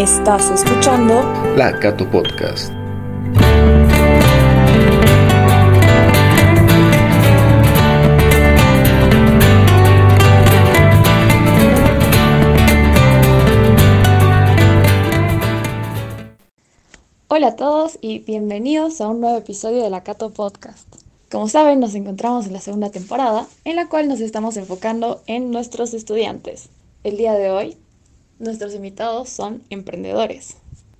Estás escuchando La Cato Podcast. Hola a todos y bienvenidos a un nuevo episodio de la Cato Podcast. Como saben, nos encontramos en la segunda temporada, en la cual nos estamos enfocando en nuestros estudiantes. El día de hoy, nuestros invitados son emprendedores.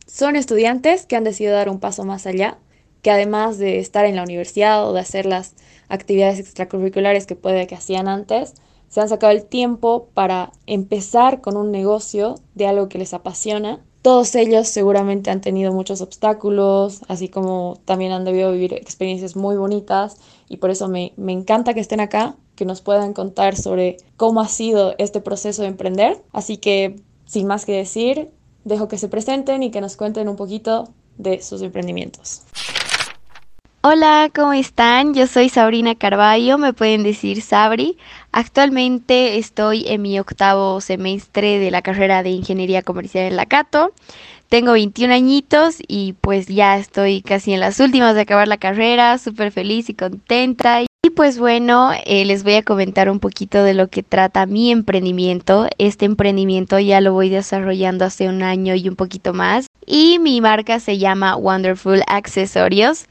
Son estudiantes que han decidido dar un paso más allá, que además de estar en la universidad o de hacer las actividades extracurriculares que puede que hacían antes, se han sacado el tiempo para empezar con un negocio de algo que les apasiona todos ellos seguramente han tenido muchos obstáculos, así como también han debido vivir experiencias muy bonitas y por eso me, me, encanta que estén acá, que nos puedan contar sobre cómo ha sido este proceso de emprender. Así que, sin más que decir, dejo que se presenten y que nos cuenten un poquito de sus emprendimientos. Hola, ¿cómo están? Yo soy Sabrina Carballo, me pueden decir Sabri. Actualmente estoy en mi octavo semestre de la carrera de Ingeniería Comercial en la Cato. Tengo 21 añitos y pues ya estoy casi en las últimas de acabar la carrera, súper feliz y contenta. Y pues bueno, eh, les voy a comentar un poquito de lo que trata mi emprendimiento. Este emprendimiento ya lo voy desarrollando hace un año y un poquito más. Y mi marca se llama Wonderful Accesorios.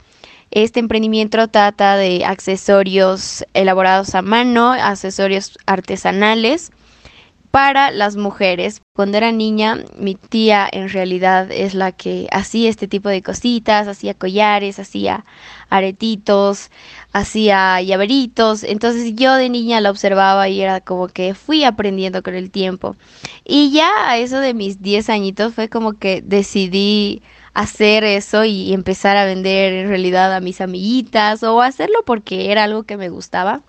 Este emprendimiento trata de accesorios elaborados a mano, accesorios artesanales para las mujeres. Cuando era niña, mi tía en realidad es la que hacía este tipo de cositas, hacía collares, hacía aretitos, hacía llaveritos. Entonces yo de niña la observaba y era como que fui aprendiendo con el tiempo. Y ya a eso de mis 10 añitos fue como que decidí hacer eso y empezar a vender en realidad a mis amiguitas o hacerlo porque era algo que me gustaba.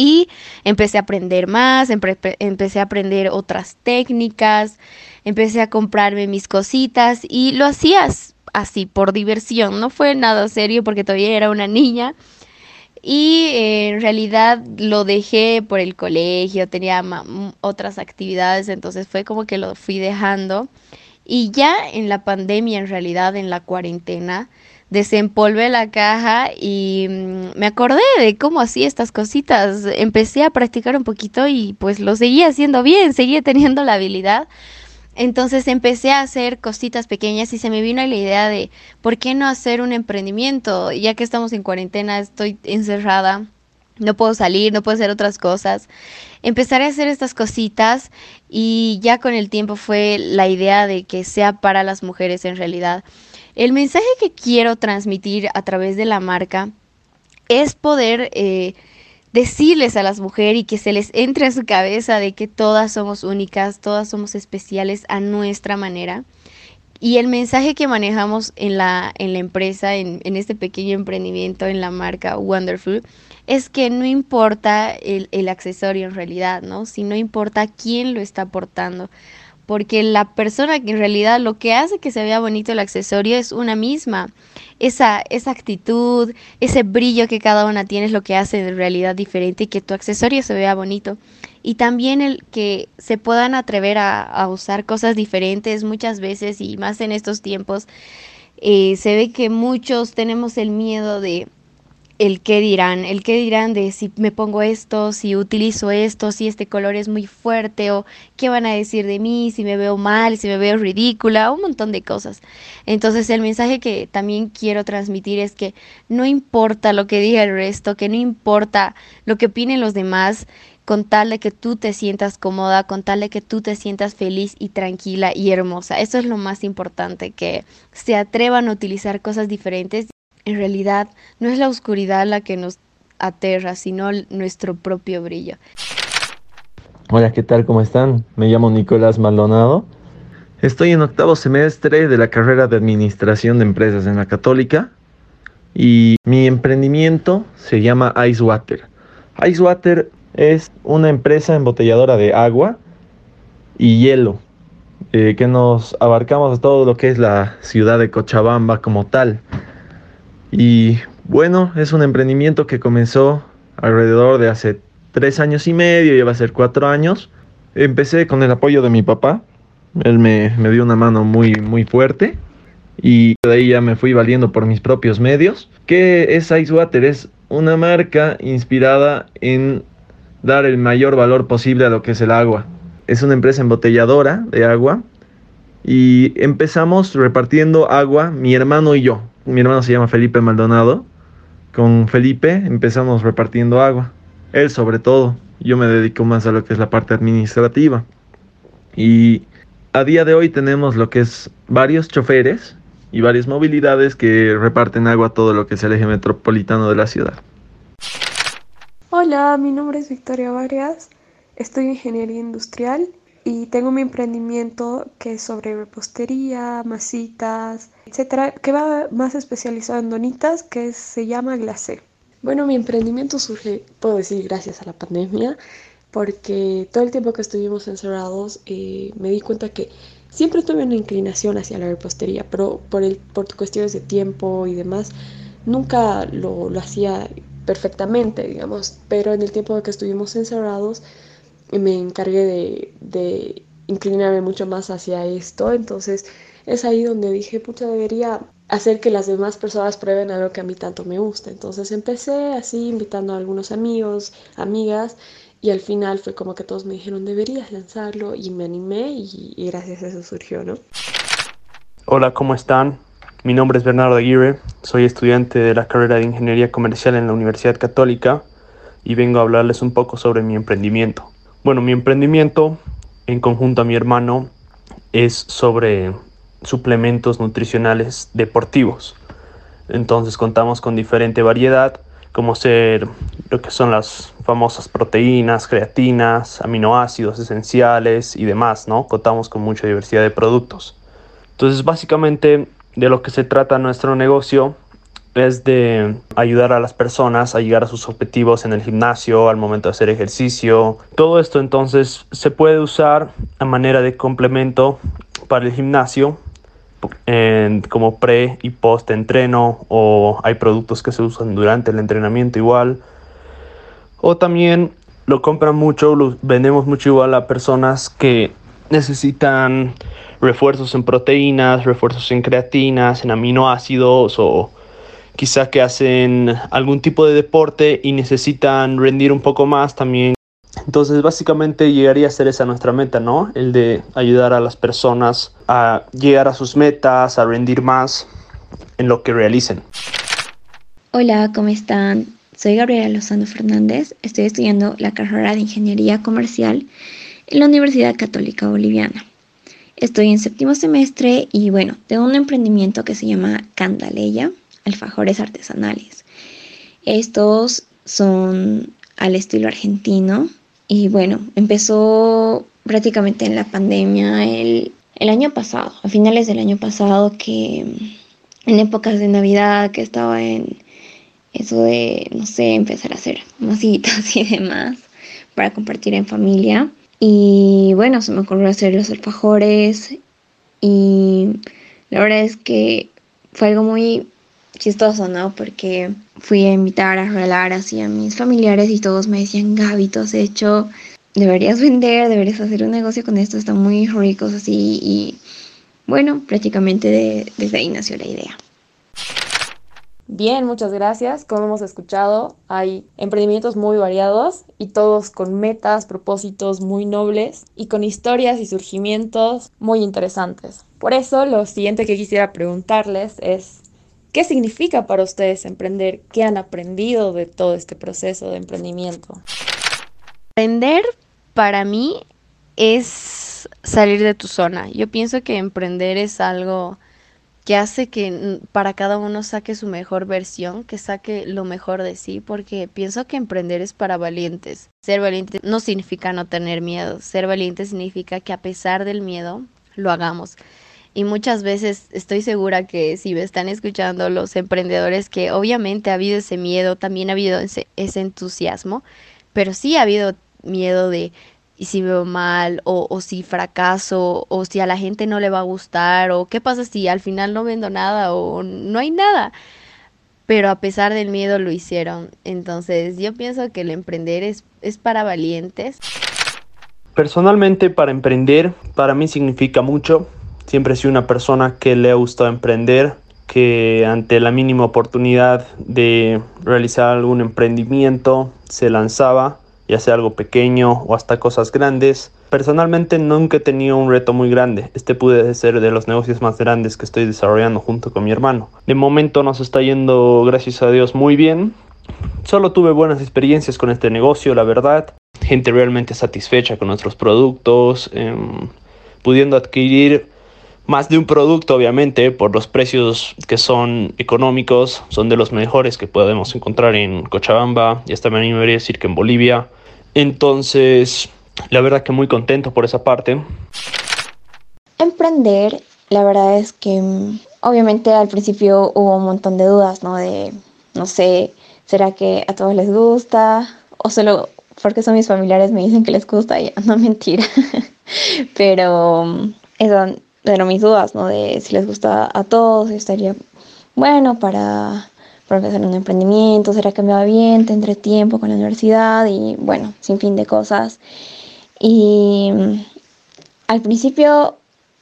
Y empecé a aprender más, empecé a aprender otras técnicas, empecé a comprarme mis cositas y lo hacías así por diversión, no fue nada serio porque todavía era una niña. Y eh, en realidad lo dejé por el colegio, tenía otras actividades, entonces fue como que lo fui dejando. Y ya en la pandemia, en realidad, en la cuarentena, desempolvé la caja y mm, me acordé de cómo hacía estas cositas. Empecé a practicar un poquito y pues lo seguía haciendo bien, seguía teniendo la habilidad. Entonces empecé a hacer cositas pequeñas y se me vino la idea de, ¿por qué no hacer un emprendimiento? Ya que estamos en cuarentena, estoy encerrada no puedo salir, no puedo hacer otras cosas. Empezaré a hacer estas cositas y ya con el tiempo fue la idea de que sea para las mujeres en realidad. El mensaje que quiero transmitir a través de la marca es poder eh, decirles a las mujeres y que se les entre a su cabeza de que todas somos únicas, todas somos especiales a nuestra manera. Y el mensaje que manejamos en la, en la empresa, en, en este pequeño emprendimiento, en la marca Wonderful, es que no importa el, el, accesorio en realidad, ¿no? Si no importa quién lo está portando. Porque la persona que en realidad lo que hace que se vea bonito el accesorio es una misma. Esa, esa actitud, ese brillo que cada una tiene es lo que hace en realidad diferente y que tu accesorio se vea bonito. Y también el que se puedan atrever a, usar cosas diferentes muchas veces y más en estos tiempos. Eh, se ve que muchos tenemos el miedo de, el qué dirán, el qué dirán de si me pongo esto, si utilizo esto, si este color es muy fuerte o qué van a decir de mí, si me veo mal, si me veo ridícula, un montón de cosas. Entonces el mensaje que también quiero transmitir es que no importa lo que diga el resto, que no importa lo que opinen los demás, con tal de que tú te sientas cómoda, con tal de que tú te sientas feliz y tranquila y hermosa. Eso es lo más importante, que se atrevan a utilizar cosas diferentes en realidad no es la oscuridad la que nos aterra, sino nuestro propio brillo. Hola, ¿qué tal? ¿Cómo están? Me llamo Nicolás Maldonado. Estoy en octavo semestre de la carrera de Administración de Empresas en la Católica y mi emprendimiento se llama Icewater. Icewater es una empresa embotelladora de agua y hielo eh, que nos abarcamos a todo lo que es la ciudad de Cochabamba como tal. Y bueno, es un emprendimiento que comenzó alrededor de hace tres años y medio, lleva a ser cuatro años. Empecé con el apoyo de mi papá, Él me, me dio una mano muy, muy fuerte y de ahí ya me fui valiendo por mis propios medios. ¿Qué es Icewater? Es una marca inspirada en dar el mayor valor posible a lo que es el agua. Es una empresa embotelladora de agua y empezamos repartiendo agua, mi hermano y yo. Mi hermano se llama Felipe Maldonado. Con Felipe empezamos repartiendo agua. Él sobre todo. Yo me dedico más a lo que es la parte administrativa. Y a día de hoy tenemos lo que es varios choferes y varias movilidades que reparten agua todo lo que es el eje metropolitano de la ciudad. Hola, mi nombre es Victoria Varias, estoy en ingeniería industrial y tengo mi emprendimiento que es sobre repostería, masitas, etcétera, que va más especializado en donitas, que se llama Glacé. Bueno, mi emprendimiento surge, puedo decir, gracias a la pandemia, porque todo el tiempo que estuvimos encerrados eh, me di cuenta que siempre tuve una inclinación hacia la repostería, pero por, el, por cuestiones de tiempo y demás, nunca lo, lo hacía perfectamente, digamos, pero en el tiempo que estuvimos encerrados, me encargué de, de inclinarme mucho más hacia esto, entonces es ahí donde dije, pucha, debería hacer que las demás personas prueben algo que a mí tanto me gusta. Entonces empecé así invitando a algunos amigos, amigas, y al final fue como que todos me dijeron, deberías lanzarlo, y me animé y, y gracias a eso surgió, ¿no? Hola, ¿cómo están? Mi nombre es Bernardo Aguirre, soy estudiante de la carrera de Ingeniería Comercial en la Universidad Católica y vengo a hablarles un poco sobre mi emprendimiento. Bueno, mi emprendimiento, en conjunto a mi hermano, es sobre suplementos nutricionales deportivos. Entonces contamos con diferente variedad, como ser lo que son las famosas proteínas, creatinas, aminoácidos esenciales y demás, ¿no? Contamos con mucha diversidad de productos. Entonces, básicamente de lo que se trata nuestro negocio es de ayudar a las personas a llegar a sus objetivos en el gimnasio, al momento de hacer ejercicio. Todo esto entonces se puede usar a manera de complemento para el gimnasio en, como pre y post entreno o hay productos que se usan durante el entrenamiento igual. O también lo compran mucho, lo vendemos mucho igual a personas que necesitan refuerzos en proteínas, refuerzos en creatinas, en aminoácidos o quizá que hacen algún tipo de deporte y necesitan rendir un poco más también. Entonces básicamente llegaría a ser esa nuestra meta, ¿no? El de ayudar a las personas a llegar a sus metas, a rendir más en lo que realicen. Hola, ¿cómo están? Soy Gabriela Lozano Fernández, estoy estudiando la carrera de Ingeniería Comercial en la Universidad Católica Boliviana. Estoy en séptimo semestre y bueno, tengo un emprendimiento que se llama Candaleya, alfajores artesanales. Estos son al estilo argentino y bueno, empezó prácticamente en la pandemia el, el año pasado, a finales del año pasado que en épocas de Navidad que estaba en eso de, no sé, empezar a hacer masitas y demás para compartir en familia. Y bueno, se me ocurrió hacer los alfajores y la verdad es que fue algo muy chistoso, ¿no? Porque fui a invitar a regalar así a mis familiares y todos me decían, Gaby, tú has hecho, deberías vender, deberías hacer un negocio con esto, están muy ricos así y bueno, prácticamente de, desde ahí nació la idea. Bien, muchas gracias. Como hemos escuchado, hay emprendimientos muy variados y todos con metas, propósitos muy nobles y con historias y surgimientos muy interesantes. Por eso, lo siguiente que quisiera preguntarles es, ¿qué significa para ustedes emprender? ¿Qué han aprendido de todo este proceso de emprendimiento? Emprender para mí es salir de tu zona. Yo pienso que emprender es algo que hace que para cada uno saque su mejor versión, que saque lo mejor de sí, porque pienso que emprender es para valientes. Ser valiente no significa no tener miedo, ser valiente significa que a pesar del miedo lo hagamos. Y muchas veces estoy segura que si me están escuchando los emprendedores, que obviamente ha habido ese miedo, también ha habido ese, entusiasmo, pero sí ha habido miedo de si veo mal o, o, si fracaso o si a la gente no le va a gustar o qué pasa si al final no vendo nada o no hay nada. Pero a pesar del miedo lo hicieron. Entonces yo pienso que el emprender es, es para valientes. Personalmente, para emprender, para mí significa mucho. Siempre he sido una persona que le ha gustado emprender, que ante la mínima oportunidad de realizar algún emprendimiento se lanzaba, ya sea algo pequeño o hasta cosas grandes. Personalmente nunca he tenido un reto muy grande. Este puede ser de los negocios más grandes que estoy desarrollando junto con mi hermano. De momento nos está yendo, gracias a Dios, muy bien. Solo tuve buenas experiencias con este negocio, la verdad gente realmente satisfecha con nuestros productos, em, pudiendo adquirir más de un producto, obviamente, por los precios que son económicos, son de los mejores que podemos encontrar en Cochabamba y hasta me animaría a decir que en Bolivia. Entonces, la verdad que muy contento por esa parte. Emprender, la verdad es que mm, obviamente al principio hubo un montón de dudas, ¿no? De, no sé, ¿será que a todos les gusta? O solo porque son mis familiares, me dicen que les gusta y no mentira. Pero mm, eso eran mis dudas, ¿no? De si les gusta a todos, estaría bueno para, para empezar un emprendimiento, será que me va bien, tendré tiempo con la universidad y bueno, sin fin de cosas. Y mm, al principio,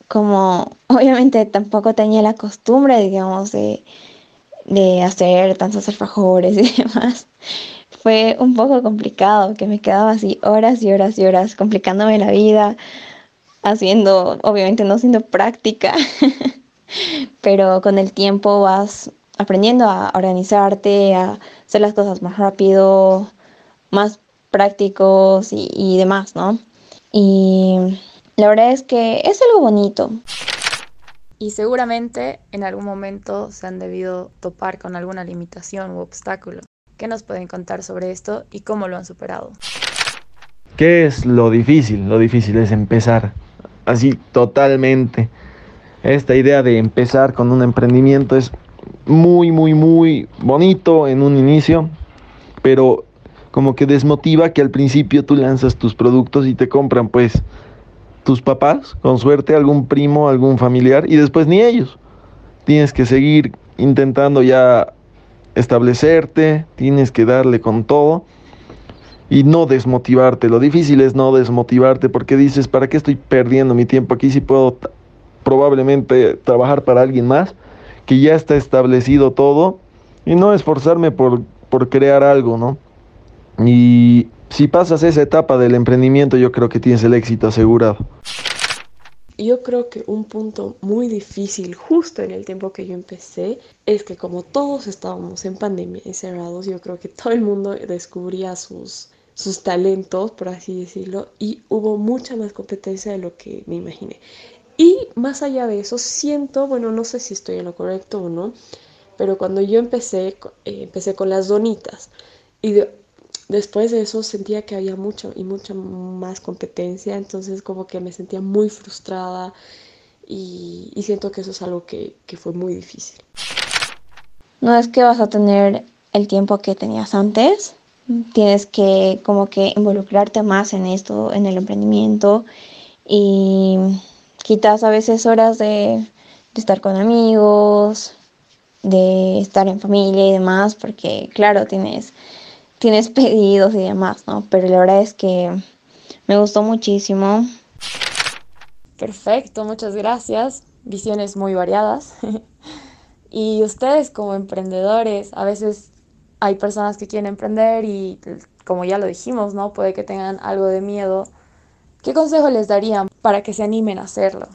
como obviamente tampoco tenía la costumbre, digamos, de, de hacer tantos alfajores y demás, fue un poco complicado, que me quedaba así horas y horas y horas complicándome la vida, haciendo, obviamente no siendo práctica, pero con el tiempo vas aprendiendo a organizarte, a hacer las cosas más rápido, más prácticos y, y demás, ¿no? Y la verdad es que es algo bonito. Y seguramente en algún momento se han debido topar con alguna limitación u obstáculo. ¿Qué nos pueden contar sobre esto y cómo lo han superado? ¿Qué es lo difícil? Lo difícil es empezar, así totalmente. Esta idea de empezar con un emprendimiento es muy, muy, muy bonito en un inicio, pero como que desmotiva que al principio tú lanzas tus productos y te compran pues tus papás, con suerte algún primo, algún familiar y después ni ellos. Tienes que seguir intentando ya establecerte, tienes que darle con todo y no desmotivarte. Lo difícil es no desmotivarte porque dices, ¿para qué estoy perdiendo mi tiempo aquí si puedo probablemente trabajar para alguien más que ya está establecido todo y no esforzarme por, por crear algo, ¿no? Y si pasas esa etapa del emprendimiento, yo creo que tienes el éxito asegurado. Yo creo que un punto muy difícil justo en el tiempo que yo empecé es que como todos estábamos en pandemia encerrados, yo creo que todo el mundo descubría sus, sus talentos, por así decirlo, y hubo mucha más competencia de lo que me imaginé. Y más allá de eso, siento, bueno, no sé si estoy en lo correcto o no, pero cuando yo empecé, eh, empecé con las donitas y de, después de eso sentía que había mucho y mucha más competencia, entonces como que me sentía muy frustrada y, siento que eso es algo que, que fue muy difícil. No es que vas a tener el tiempo que tenías antes, tienes que como que involucrarte más en esto, en el emprendimiento y quitas a veces horas de, estar con amigos, de estar en familia y demás, porque claro, tienes tienes pedidos y demás, ¿no? Pero la verdad es que me gustó muchísimo. Perfecto, muchas gracias. Visiones muy variadas. y ustedes como emprendedores, a veces hay personas que quieren emprender y como ya lo dijimos, ¿no? Puede que tengan algo de miedo. ¿Qué consejo les darían para que se animen a hacerlo?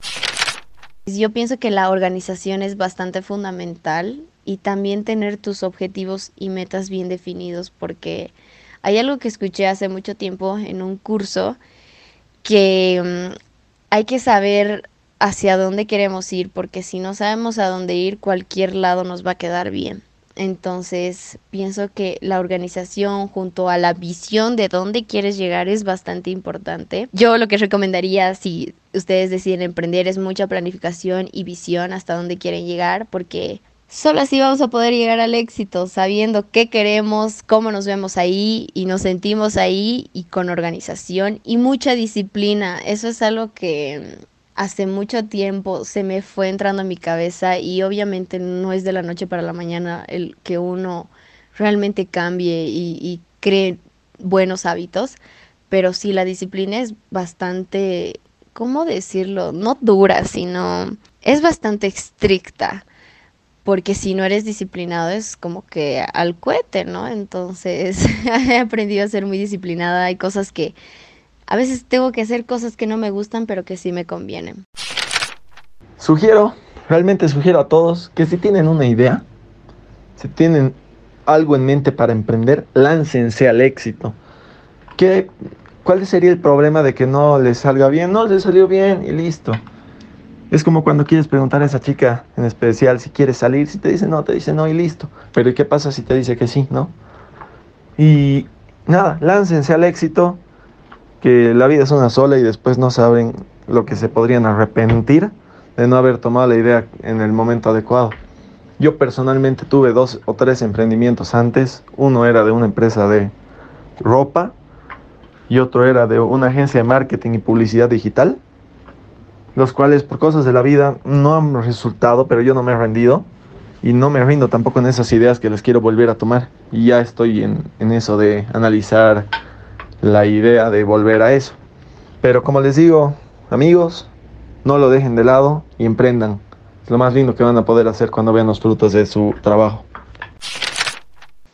Yo pienso que la organización es bastante fundamental y también tener tus objetivos y metas bien definidos porque hay algo que escuché hace mucho tiempo en un curso que mm, hay que saber hacia dónde queremos ir porque si no sabemos a dónde ir cualquier lado nos va a quedar bien. Entonces pienso que la organización junto a la visión de dónde quieres llegar es bastante importante. Yo lo que recomendaría si ustedes deciden emprender es mucha planificación y visión hasta dónde quieren llegar porque Solo así vamos a poder llegar al éxito, sabiendo qué queremos, cómo nos vemos ahí y nos sentimos ahí y con organización y mucha disciplina. Eso es algo que hace mucho tiempo se me fue entrando a mi cabeza y obviamente no es de la noche para la mañana el que uno realmente cambie y, cree buenos hábitos, pero sí la disciplina es bastante, ¿cómo decirlo? No dura, sino es bastante estricta porque si no eres disciplinado es como que al cohete, ¿no? Entonces he aprendido a ser muy disciplinada. Hay cosas que a veces tengo que hacer cosas que no me gustan, pero que sí me convienen. Sugiero, realmente sugiero a todos que si tienen una idea, si tienen algo en mente para emprender, láncense al éxito. ¿Qué, ¿Cuál sería el problema de que no les salga bien? No les salió bien y listo. Es como cuando quieres preguntar a esa chica en especial si quieres salir, si te dice no, te dice no y listo. Pero ¿y qué pasa si te dice que sí, no? Y nada, láncense al éxito, que la vida es una sola y después no saben lo que se podrían arrepentir de no haber tomado la idea en el momento adecuado. Yo personalmente tuve dos o tres emprendimientos antes. Uno era de una empresa de ropa y otro era de una agencia de marketing y publicidad digital los cuales por cosas de la vida no han resultado, pero yo no me he rendido y no me rindo tampoco en esas ideas que les quiero volver a tomar. Y ya estoy en, en eso de analizar la idea de volver a eso. Pero como les digo, amigos, no lo dejen de lado y emprendan. Es lo más lindo que van a poder hacer cuando vean los frutos de su trabajo.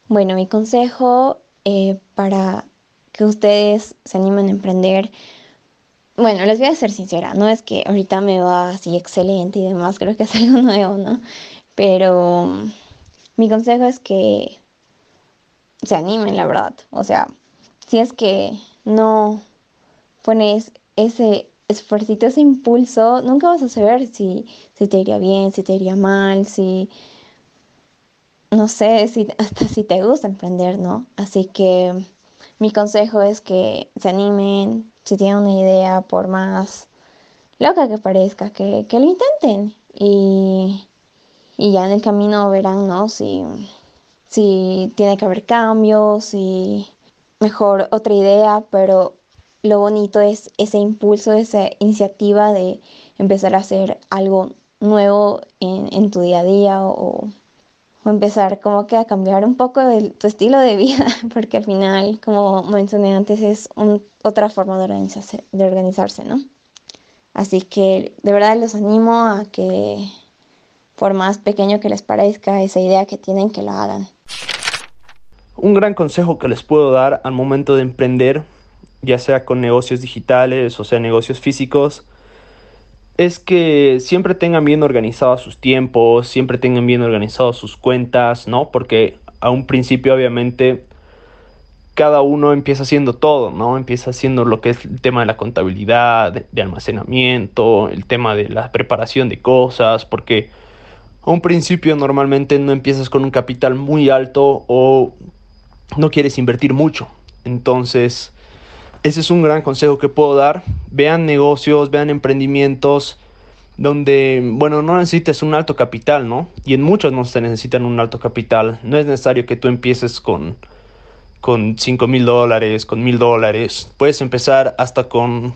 Bueno, mi consejo eh, para que ustedes se animen a emprender bueno, les voy a ser sincera, no es que ahorita me va así excelente y demás, creo que es algo nuevo, ¿no? Pero mm, mi consejo es que se animen, la verdad. O sea, si es que no pones ese esfuerzo, ese impulso, nunca vas a saber si, si te iría bien, si te iría mal, si, no sé, si, hasta si te gusta emprender, ¿no? Así que mi consejo es que se animen, si tienen una idea, por más loca que parezca, que, lo intenten. Y, ya en el camino verán, ¿no? Si, si tiene que haber cambios, si mejor otra idea, pero lo bonito es ese impulso, esa iniciativa de empezar a hacer algo nuevo en, en tu día a día o, empezar como que a cambiar un poco tu estilo de vida, porque al final, como mencioné antes, es otra forma de organizarse, de organizarse, ¿no? Así que de verdad los animo a que, por más pequeño que les parezca esa idea que tienen, que la hagan. Un gran consejo que les puedo dar al momento de emprender, ya sea con negocios digitales o sea negocios físicos, es que siempre tengan bien organizados sus tiempos, siempre tengan bien organizados sus cuentas, ¿no? Porque a un principio obviamente cada uno empieza haciendo todo, ¿no? Empieza haciendo lo que es el tema de la contabilidad, de, almacenamiento, el tema de la preparación de cosas, porque a un principio normalmente no empiezas con un capital muy alto o no quieres invertir mucho. Entonces, ese es un gran consejo que puedo dar. Vean negocios, vean emprendimientos donde, bueno, no necesites un alto capital, ¿no? Y en muchos no se necesitan un alto capital. No es necesario que tú empieces con, con 5 mil dólares, con mil dólares. Puedes empezar hasta con,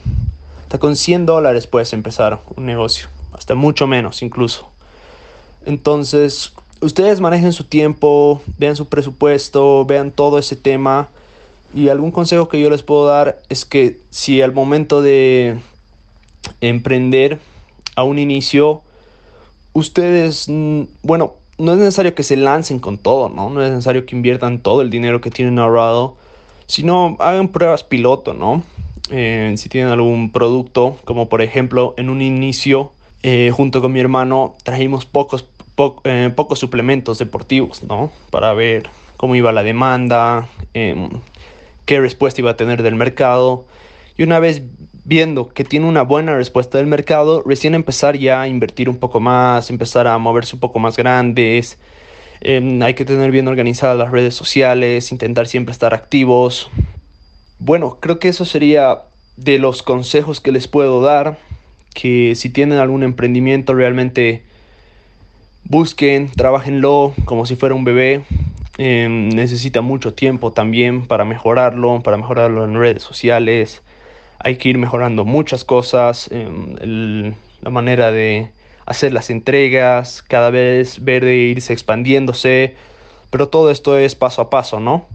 hasta con 100 dólares puedes empezar un negocio. Hasta mucho menos incluso. Entonces, ustedes manejen su tiempo, vean su presupuesto, vean todo ese tema y algún consejo que yo les puedo dar es que si al momento de emprender a un inicio, ustedes, mm, bueno, no es necesario que se lancen con todo, ¿no? No es necesario que inviertan todo el dinero que tienen ahorrado, sino hagan pruebas piloto, ¿no? Eh, si tienen algún producto, como por ejemplo en un inicio, eh, junto con mi hermano, trajimos pocos, eh, pocos suplementos deportivos, ¿no? Para ver cómo iba la demanda, em, qué respuesta iba a tener del mercado. Y una vez viendo que tiene una buena respuesta del mercado, recién empezar ya a invertir un poco más, empezar a moverse un poco más grandes. Em, hay que tener bien organizadas las redes sociales, intentar siempre estar activos. Bueno, creo que eso sería de los consejos que les puedo dar, que si tienen algún emprendimiento realmente busquen, trabajenlo como si fuera un bebé, Em, necesita mucho tiempo también para mejorarlo, para mejorarlo en redes sociales. Hay que ir mejorando muchas cosas, em, la manera de hacer las entregas, cada vez ver de irse expandiéndose, pero todo esto es paso a paso, ¿no?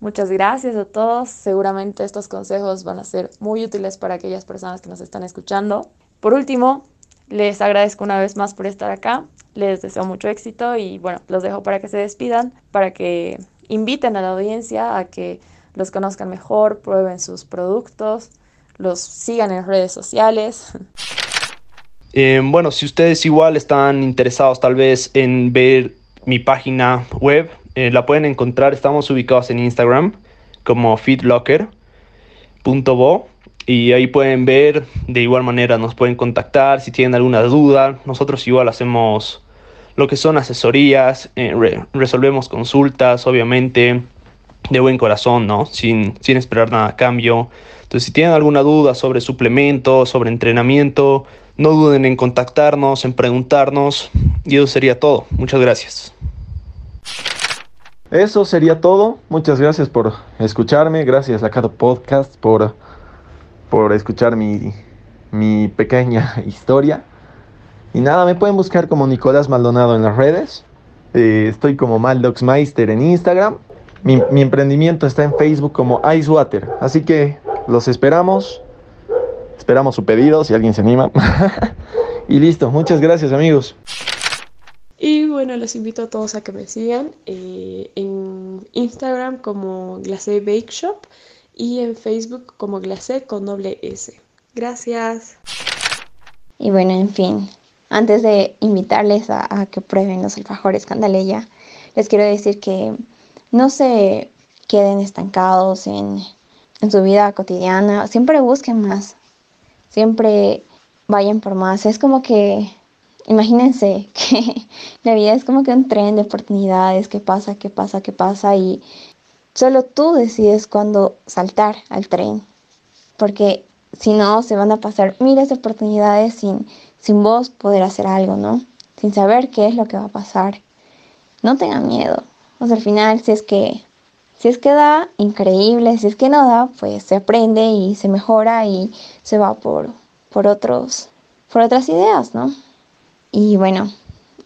Muchas gracias a todos. Seguramente estos consejos van a ser muy útiles para aquellas personas que nos están escuchando. Por último, les agradezco una vez más por estar acá. Les deseo mucho éxito y bueno, los dejo para que se despidan, para que inviten a la audiencia a que los conozcan mejor, prueben sus productos, los sigan en redes sociales. Eh, bueno, si ustedes igual están interesados tal vez en ver mi página web, eh, la pueden encontrar, estamos ubicados en Instagram como feedlocker.bo y ahí pueden ver, de igual manera nos pueden contactar si tienen alguna duda, nosotros igual hacemos lo que son asesorías, eh, resolvemos consultas, obviamente, de buen corazón, ¿no? Sin, sin esperar nada a cambio. Entonces, si tienen alguna duda sobre suplementos, sobre entrenamiento, no duden en contactarnos, en preguntarnos. Y eso sería todo. Muchas gracias. Eso sería todo. Muchas gracias por escucharme. Gracias a cada podcast por, por escuchar mi, mi pequeña historia. Y nada, me pueden buscar como Nicolás Maldonado en las redes. Eh, estoy como Maldoxmeister en Instagram. Mi, mi, emprendimiento está en Facebook como Icewater. Así que los esperamos. Esperamos su pedido si alguien se anima. y listo. Muchas gracias amigos. Y bueno, los invito a todos a que me sigan eh, en Instagram como Glacé Bake Shop y en Facebook como Glacé con doble S. Gracias. Y bueno, en fin, antes de invitarles a, que prueben los alfajores Candaleya, les quiero decir que no se queden estancados en, en su vida cotidiana, siempre busquen más, siempre vayan por más. Es como que, imagínense que la vida es como que un tren de oportunidades, que pasa, que pasa, que pasa, y solo tú decides cuándo saltar al tren, porque si no, se van a pasar miles de oportunidades sin sin vos poder hacer algo, ¿no? Sin saber qué es lo que va a pasar. No tengan miedo. O sea, al final, si es que, si es que da, increíble. Si es que no da, pues se aprende y se mejora y se va por, por otros, por otras ideas, ¿no? Y bueno,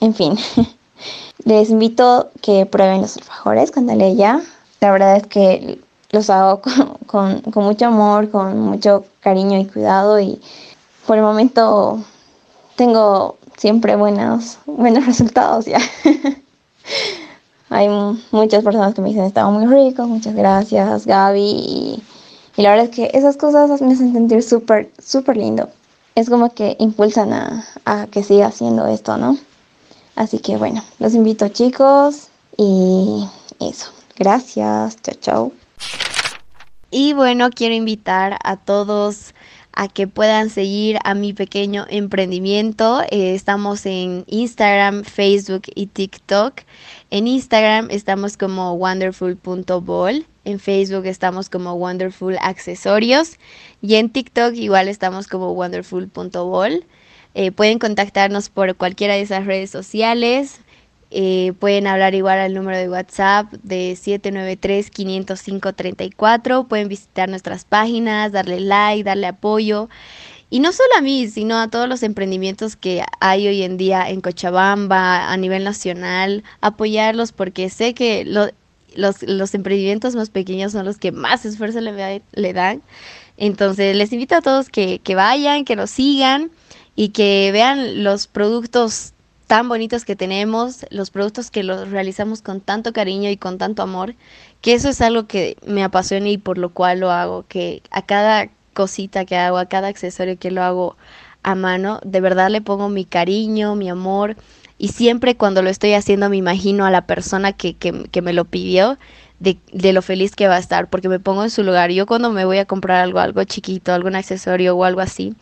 en fin. Les invito que prueben los alfajores Candaleya. La verdad es que los hago con, con, mucho amor, con mucho cariño y cuidado y por el momento tengo siempre buenos, buenos resultados ya. Hay muchas personas que me dicen, estaba muy rico, muchas gracias Gaby. Y, y, la verdad es que esas cosas me hacen sentir súper, súper lindo. Es como que impulsan a, a que siga haciendo esto, ¿no? Así que bueno, los invito chicos y eso. Gracias, chao, chao. Y bueno, quiero invitar a todos a que puedan seguir a mi pequeño emprendimiento. Eh, estamos en Instagram, Facebook y TikTok. En Instagram estamos como wonderful.ball. En Facebook estamos como Wonderful Accesorios. Y en TikTok igual estamos como wonderful.ball. Eh, pueden contactarnos por cualquiera de esas redes sociales. Eh, pueden hablar igual al número de WhatsApp de 793-505-34. Pueden visitar nuestras páginas, darle like, darle apoyo. Y no solo a mí, sino a todos los emprendimientos que hay hoy en día en Cochabamba, a nivel nacional, apoyarlos porque sé que lo, los, los, emprendimientos más pequeños son los que más esfuerzo le, le dan. Entonces les invito a todos que, que vayan, que nos sigan y que vean los productos tan bonitos que tenemos, los productos que los realizamos con tanto cariño y con tanto amor, que eso es algo que me apasiona y por lo cual lo hago, que a cada cosita que hago, a cada accesorio que lo hago a mano, de verdad le pongo mi cariño, mi amor, y siempre cuando lo estoy haciendo me imagino a la persona que, que, que me lo pidió, de, de, lo feliz que va a estar, porque me pongo en su lugar. Yo cuando me voy a comprar algo, algo chiquito, algún accesorio o algo así,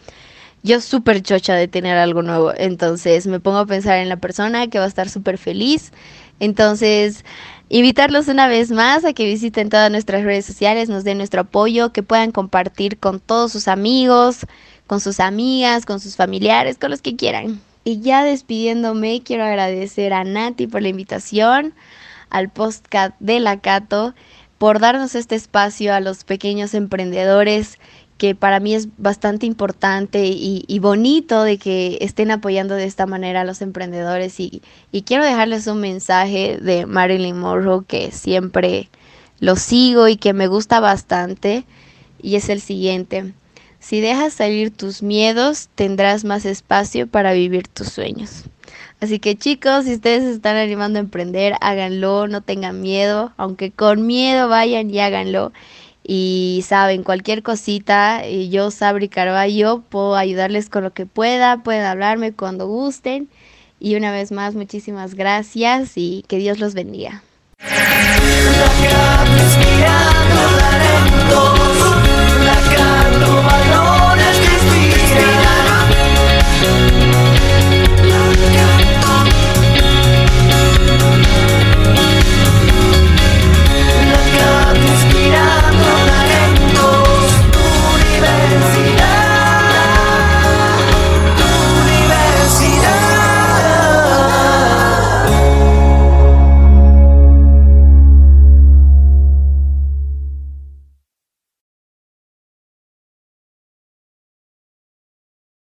yo súper chocha de tener algo nuevo. Entonces me pongo a pensar en la persona que va a estar súper feliz. Entonces, invitarlos una vez más a que visiten todas nuestras redes sociales, nos den nuestro apoyo, que puedan compartir con todos sus amigos, con sus amigas, con sus familiares, con los que quieran. Y ya despidiéndome, quiero agradecer a Nati por la invitación, al podcast de la Cato, por darnos este espacio a los pequeños emprendedores que para mí es bastante importante y, bonito de que estén apoyando de esta manera a los emprendedores y, quiero dejarles un mensaje de Marilyn Monroe que siempre lo sigo y que me gusta bastante y es el siguiente. Si dejas salir tus miedos, tendrás más espacio para vivir tus sueños. Así que chicos, si ustedes están animando a emprender, háganlo, no tengan miedo, aunque con miedo vayan y háganlo. Y saben, cualquier cosita, yo, Sabri Carballo, puedo ayudarles con lo que pueda, pueden hablarme cuando gusten. Y una vez más, muchísimas gracias y que Dios los bendiga.